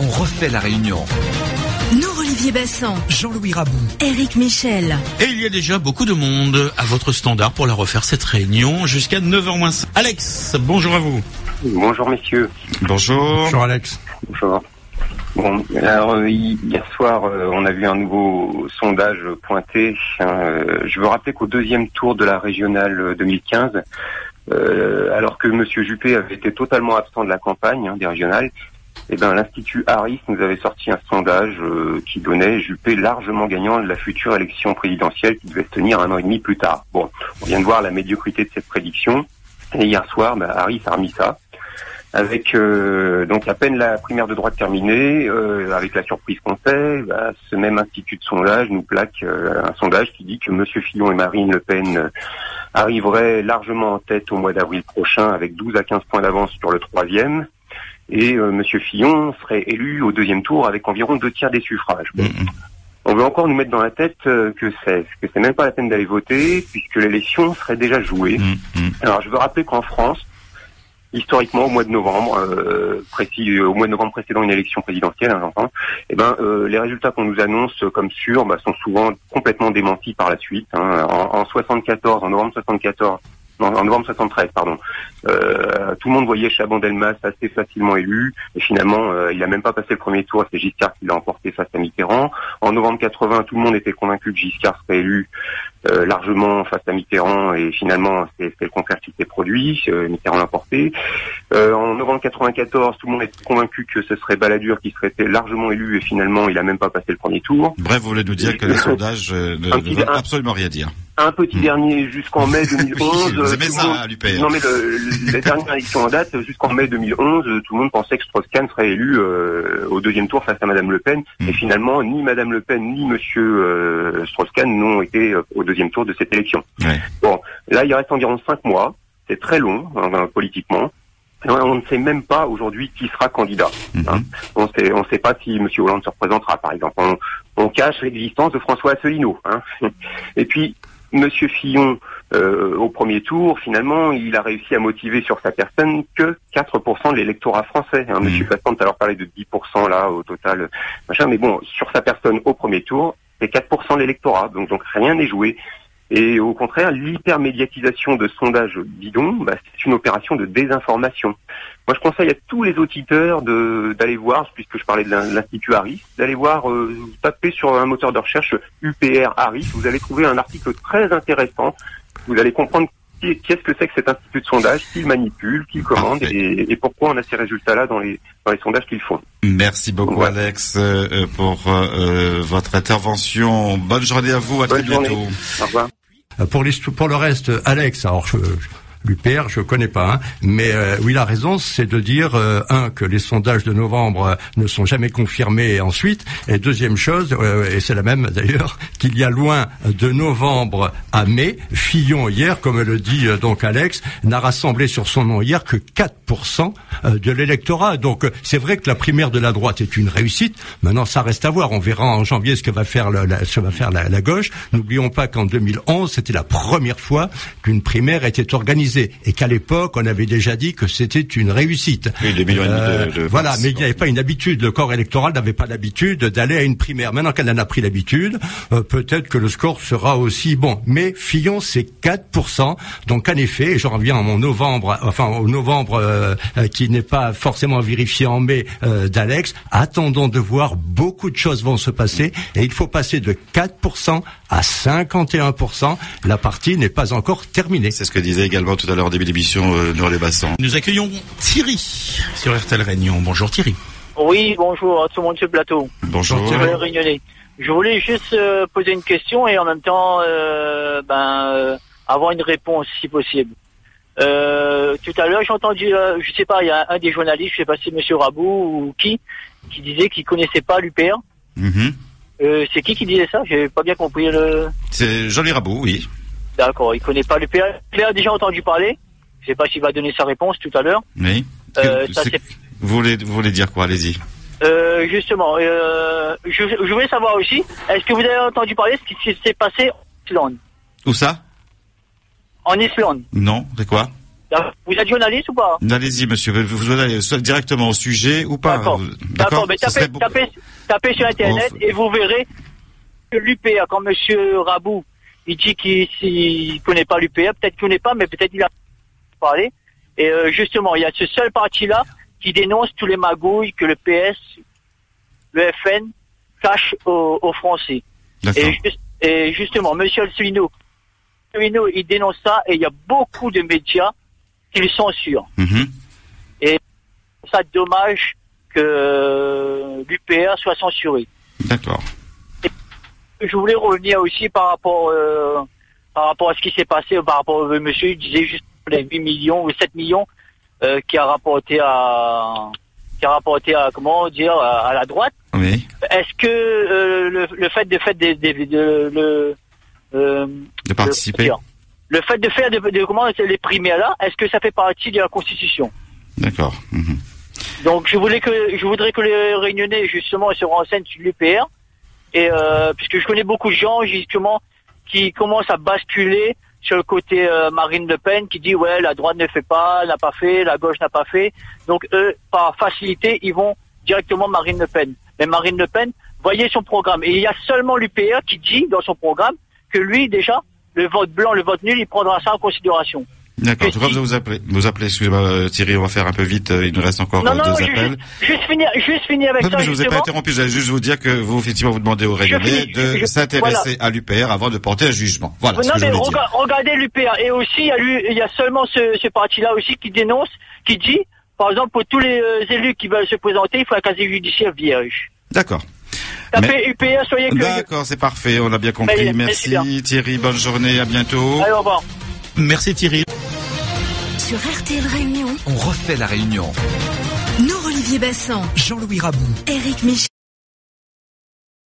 on refait la réunion. Nous, Olivier Bassan, Jean-Louis Rabou. Eric Michel. Et il y a déjà beaucoup de monde à votre standard pour la refaire cette réunion jusqu'à 9h moins. Alex, bonjour à vous. Bonjour messieurs. Bonjour. Bonjour Alex. Bonjour. Bon, alors euh, hier soir, euh, on a vu un nouveau sondage pointé. Euh, je veux rappeler qu'au deuxième tour de la régionale 2015, euh, alors que Monsieur Juppé avait été totalement absent de la campagne hein, des régionales, eh ben, l'Institut Harris nous avait sorti un sondage euh, qui donnait Juppé largement gagnant de la future élection présidentielle qui devait se tenir un an et demi plus tard. Bon, on vient de voir la médiocrité de cette prédiction. Et hier soir, bah, Harris a remis ça avec euh, donc à peine la primaire de droite terminée, euh, avec la surprise qu'on fait, bah, ce même institut de sondage nous plaque euh, un sondage qui dit que Monsieur Fillon et Marine Le Pen euh, arriveraient largement en tête au mois d'avril prochain, avec 12 à 15 points d'avance sur le troisième, et euh, Monsieur Fillon serait élu au deuxième tour avec environ deux tiers des suffrages. Bon. On veut encore nous mettre dans la tête euh, que c'est que c'est même pas la peine d'aller voter puisque l'élection serait déjà jouée. Alors je veux rappeler qu'en France, historiquement au mois de novembre, euh, précis, euh, au mois de novembre précédant une élection présidentielle, hein, j'entends, eh ben euh, les résultats qu'on nous annonce comme sûrs bah, sont souvent complètement démentis par la suite. hein. En, en 74, en novembre 74. Non, en novembre 73, pardon. Euh, tout le monde voyait Chaban Delmas assez facilement élu, et finalement, euh, il a même pas passé le premier tour. C'est Giscard qui l'a emporté face à Mitterrand. En novembre 80, tout le monde était convaincu que Giscard serait élu euh, largement face à Mitterrand, et finalement, c'est le contraire qui s'est produit. Euh, Mitterrand l'a emporté. Euh, en novembre 94, tout le monde était convaincu que ce serait Balladur qui serait largement élu, et finalement, il a même pas passé le premier tour. Bref, vous voulez nous dire que les sondages euh, ne, ne veulent absolument rien dire. Un petit dernier jusqu'en mai 2011. Vous aimez ça, monde- hein. Non mais le, les dernières élections en date, jusqu'en mai 2011, euh, tout le monde pensait que Strauss-Kahn serait élu euh, au deuxième tour face à Madame Le Pen. Mm. Et finalement, ni Madame Le Pen ni Monsieur euh, Strauss-Kahn n'ont été euh, au deuxième tour de cette élection. Ouais. Bon, là, il reste environ cinq mois. C'est très long hein, politiquement. On ne sait même pas aujourd'hui qui sera candidat. hein. On on sait pas si Monsieur Hollande se représentera, par exemple. On, on cache l'existence de François Asselineau. Hein. Et puis, Monsieur Fillon, euh, au premier tour, finalement, il a réussi à motiver sur sa personne que 4% de l'électorat français. Hein. Monsieur Fasson tout à l'heure parlait de 10% là au total, machin. Mais bon, sur sa personne au premier tour, c'est 4% de l'électorat. Donc, donc rien n'est joué. Et au contraire, l'hypermédiatisation de sondages bidons, bah, c'est une opération de désinformation. Moi, je conseille à tous les auditeurs d'aller voir, puisque je parlais de l'in- l'Institut Harris, d'aller voir, euh, taper sur un moteur de recherche UPR Harris. Vous allez trouver un article très intéressant. Vous allez comprendre qu'est-ce que c'est que cet institut de sondage, qui le manipule, qui commande, et, et pourquoi on a ces résultats-là dans les, dans les sondages qu'ils font. Merci beaucoup, Alex, euh, euh, pour euh, euh, votre intervention. Bonne journée à vous. À Bonne très journée. bientôt. Au revoir. Euh, Pour, les, pour le reste, Alex, alors je, je- l'UPR, je connais pas, hein, mais euh, oui, il a raison, c'est de dire euh, un que les sondages de novembre euh, ne sont jamais confirmés ensuite, et deuxième chose, euh, et c'est la même d'ailleurs, qu'il y a loin de novembre à mai, Fillon hier, comme le dit euh, donc Alex, n'a rassemblé sur son nom hier que 4% euh, de l'électorat. Donc c'est vrai que la primaire de la droite est une réussite. Maintenant, ça reste à voir. On verra en janvier ce que va faire la, ce va faire la, la gauche. N'oublions pas qu'en 2011, c'était la première fois qu'une primaire était organisée et qu'à l'époque, on avait déjà dit que c'était une réussite. Oui, des millions et demi de- de voilà, mais il n'y avait pas une habitude. Le corps électoral n'avait pas l'habitude d'aller à une primaire. Maintenant qu'elle en a pris l'habitude, euh, peut-être que le score sera aussi bon. Mais Fillon, c'est 4%. Donc en effet, et je reviens à mon novembre, enfin au novembre euh, euh, qui n'est pas forcément vérifié en mai euh, d'Alex. Attendons de voir. Beaucoup de choses vont se passer et il faut passer de 4% à 51%. La partie n'est pas encore terminée. C'est ce que disait également tout à l'heure début d'émission euh, Noël Les Bassan. Nous accueillons Thierry sur RTL Réunion. Bonjour Thierry. Oui, bonjour à tout le monde sur le plateau. Bonjour. Je voulais réunionner. Je voulais juste euh, poser une question et en même temps euh, ben, euh, avoir une réponse si possible. Euh, tout à l'heure, j'ai entendu, euh, je sais pas, il y a un des journalistes, je sais pas si Monsieur Rabou ou qui, qui disait qu'il connaissait pas l'UPR. Mhm. Euh, c'est qui qui disait ça? J'ai pas bien compris le. C'est Jean-Louis Rabou, oui. D'accord, il connaît pas l'UPR. Il a déjà entendu parler. Je sais pas s'il va donner sa réponse tout à l'heure. Oui. Euh, ça, vous, voulez, vous voulez dire quoi? Allez-y. Euh, justement, euh, je, je voulais savoir aussi, est-ce que vous avez entendu parler de ce qui s'est passé en Islande? Où ça? En Islande. Non, c'est quoi? Vous êtes journaliste ou pas? Allez-y, monsieur. Vous, allez soit directement au sujet ou pas? D'accord. Mais tapez, serait tapez, tapez sur Internet Bon, et vous verrez que l'UPA, quand Monsieur Rabou, il dit qu'il ne connaît pas l'UPA, peut-être qu'il connaît pas, mais peut-être il a parlé. Et euh, justement, il y a ce seul parti-là qui dénonce tous les magouilles que le PS, le FN cache aux, aux Français. Et, juste- et justement, Monsieur Asselineau, il dénonce ça et il y a beaucoup de médias qui le censurent. Mhm. C'est ça dommage que l'UPA soit censuré. D'accord. Je voulais revenir aussi par rapport euh, par rapport à ce qui s'est passé, par rapport au monsieur, il disait juste les 8 millions ou 7 millions euh, qui a rapporté à qui a rapporté à comment dire à, à la droite. Oui. Est-ce que euh, le, le fait de fait des, des- de, le euh, De participer. le, le fait de faire de, de- comment les primaires là, est-ce que ça fait partie de la Constitution? D'accord. Mhm. Donc je voulais que je voudrais que les Réunionnais justement se renseignent sur l'UPR et euh, puisque je connais beaucoup de gens justement qui commencent à basculer sur le côté euh, Marine Le Pen qui dit ouais la droite ne fait pas, n'a pas fait, la gauche n'a pas fait. Donc eux par facilité ils vont directement Marine Le Pen. Mais Marine Le Pen voyez son programme et il y a seulement l'UPR qui dit dans son programme que lui déjà le vote blanc, le vote nul, il prendra ça en considération. D'accord. En tout cas, vous vous appelez, vous appelez, excusez-moi euh, Thierry, on va faire un peu vite, euh, il nous reste encore Non non, deux je- appels. je- juste finir juste finir avec Non, ça mais je vous ai pas justement. interrompu, j'allais juste vous dire que vous, effectivement, vous demandez aux Réunionnais de s'intéresser à l'UPR avant de porter un jugement. Voilà ce non que je mais dire. regardez l'UPA et aussi il y a, lui- il y a seulement ce, ce parti-là aussi qui dénonce, qui dit, par exemple pour tous les euh, élus qui veulent se présenter, il faut un casier judiciaire vierge. D'accord. Tapez UPA, soyez curieux. D'accord, c'est parfait, on a bien compris. Mais- mais Merci bien. Thierry, bonne journée, à bientôt. Allez, au revoir. Merci Thierry. Sur RTL Réunion, On refait la réunion. Nord-Olivier Bassan, Jean-Louis Rabou. Éric Michel.